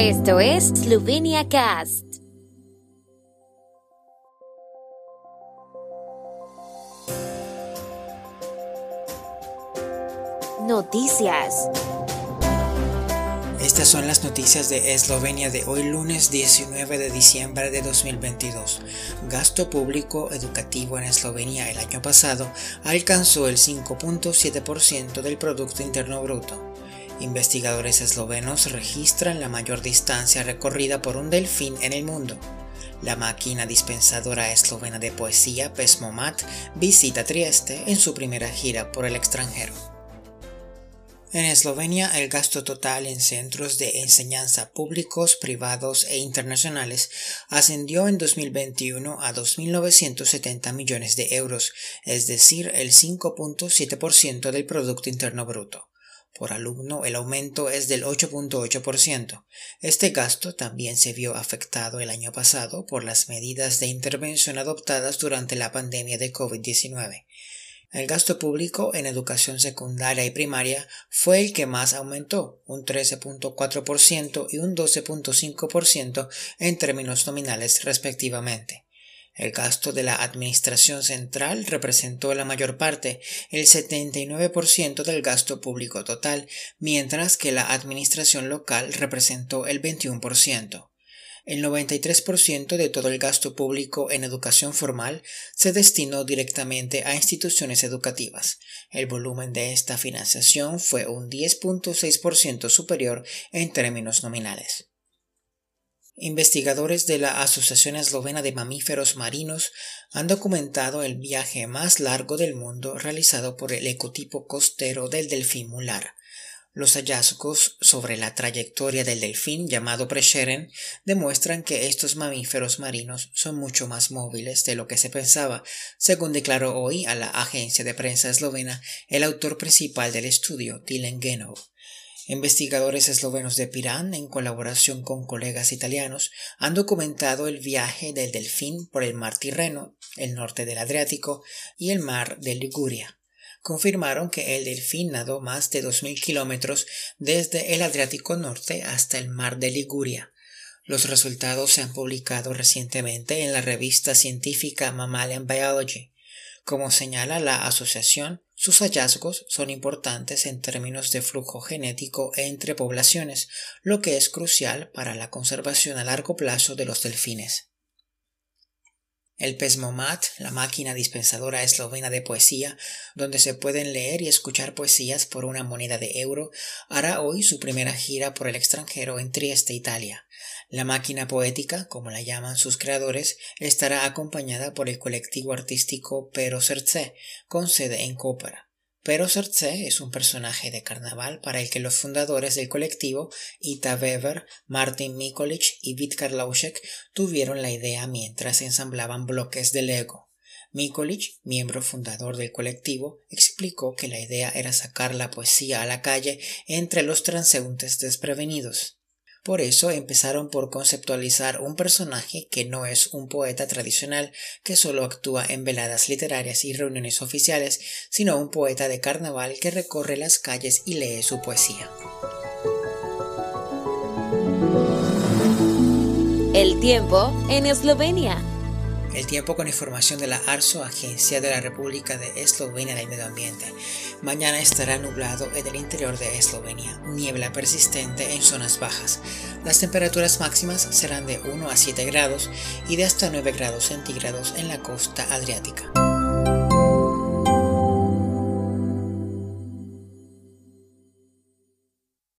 Esto es Slovenia Cast. Noticias. Estas son las noticias de Eslovenia de hoy lunes 19 de diciembre de 2022. Gasto público educativo en Eslovenia el año pasado alcanzó el 5.7% del Producto Interno Bruto. Investigadores eslovenos registran la mayor distancia recorrida por un delfín en el mundo. La máquina dispensadora eslovena de poesía Pesmomat visita Trieste en su primera gira por el extranjero. En Eslovenia, el gasto total en centros de enseñanza públicos, privados e internacionales ascendió en 2021 a 2.970 millones de euros, es decir, el 5.7% del Producto Interno Bruto. Por alumno el aumento es del 8.8%. Este gasto también se vio afectado el año pasado por las medidas de intervención adoptadas durante la pandemia de COVID-19. El gasto público en educación secundaria y primaria fue el que más aumentó, un 13.4% y un 12.5% en términos nominales respectivamente. El gasto de la Administración Central representó la mayor parte, el 79% del gasto público total, mientras que la Administración Local representó el 21%. El 93% de todo el gasto público en educación formal se destinó directamente a instituciones educativas. El volumen de esta financiación fue un 10.6% superior en términos nominales. Investigadores de la Asociación Eslovena de Mamíferos Marinos han documentado el viaje más largo del mundo realizado por el ecotipo costero del delfín mular. Los hallazgos sobre la trayectoria del delfín llamado Presheren demuestran que estos mamíferos marinos son mucho más móviles de lo que se pensaba, según declaró hoy a la agencia de prensa eslovena el autor principal del estudio, Dylan Genov. Investigadores eslovenos de Pirán, en colaboración con colegas italianos, han documentado el viaje del delfín por el mar Tirreno, el norte del Adriático y el mar de Liguria. Confirmaron que el delfín nadó más de 2.000 kilómetros desde el Adriático Norte hasta el mar de Liguria. Los resultados se han publicado recientemente en la revista científica Mammalian Biology. Como señala la asociación, sus hallazgos son importantes en términos de flujo genético entre poblaciones, lo que es crucial para la conservación a largo plazo de los delfines. El Pesmomat, la máquina dispensadora eslovena de poesía, donde se pueden leer y escuchar poesías por una moneda de euro, hará hoy su primera gira por el extranjero en Trieste, Italia. La máquina poética, como la llaman sus creadores, estará acompañada por el colectivo artístico Pero Serce, con sede en Cópara. Pero Sertse es un personaje de carnaval para el que los fundadores del colectivo, Ita Weber, Martin Mikulich y Vitkar Lauschek, tuvieron la idea mientras ensamblaban bloques de Lego. Mikulich, miembro fundador del colectivo, explicó que la idea era sacar la poesía a la calle entre los transeúntes desprevenidos. Por eso empezaron por conceptualizar un personaje que no es un poeta tradicional que solo actúa en veladas literarias y reuniones oficiales, sino un poeta de carnaval que recorre las calles y lee su poesía. El tiempo en Eslovenia. El tiempo con información de la ARSO, Agencia de la República de Eslovenia del Medio Ambiente. Mañana estará nublado en el interior de Eslovenia, niebla persistente en zonas bajas. Las temperaturas máximas serán de 1 a 7 grados y de hasta 9 grados centígrados en la costa adriática.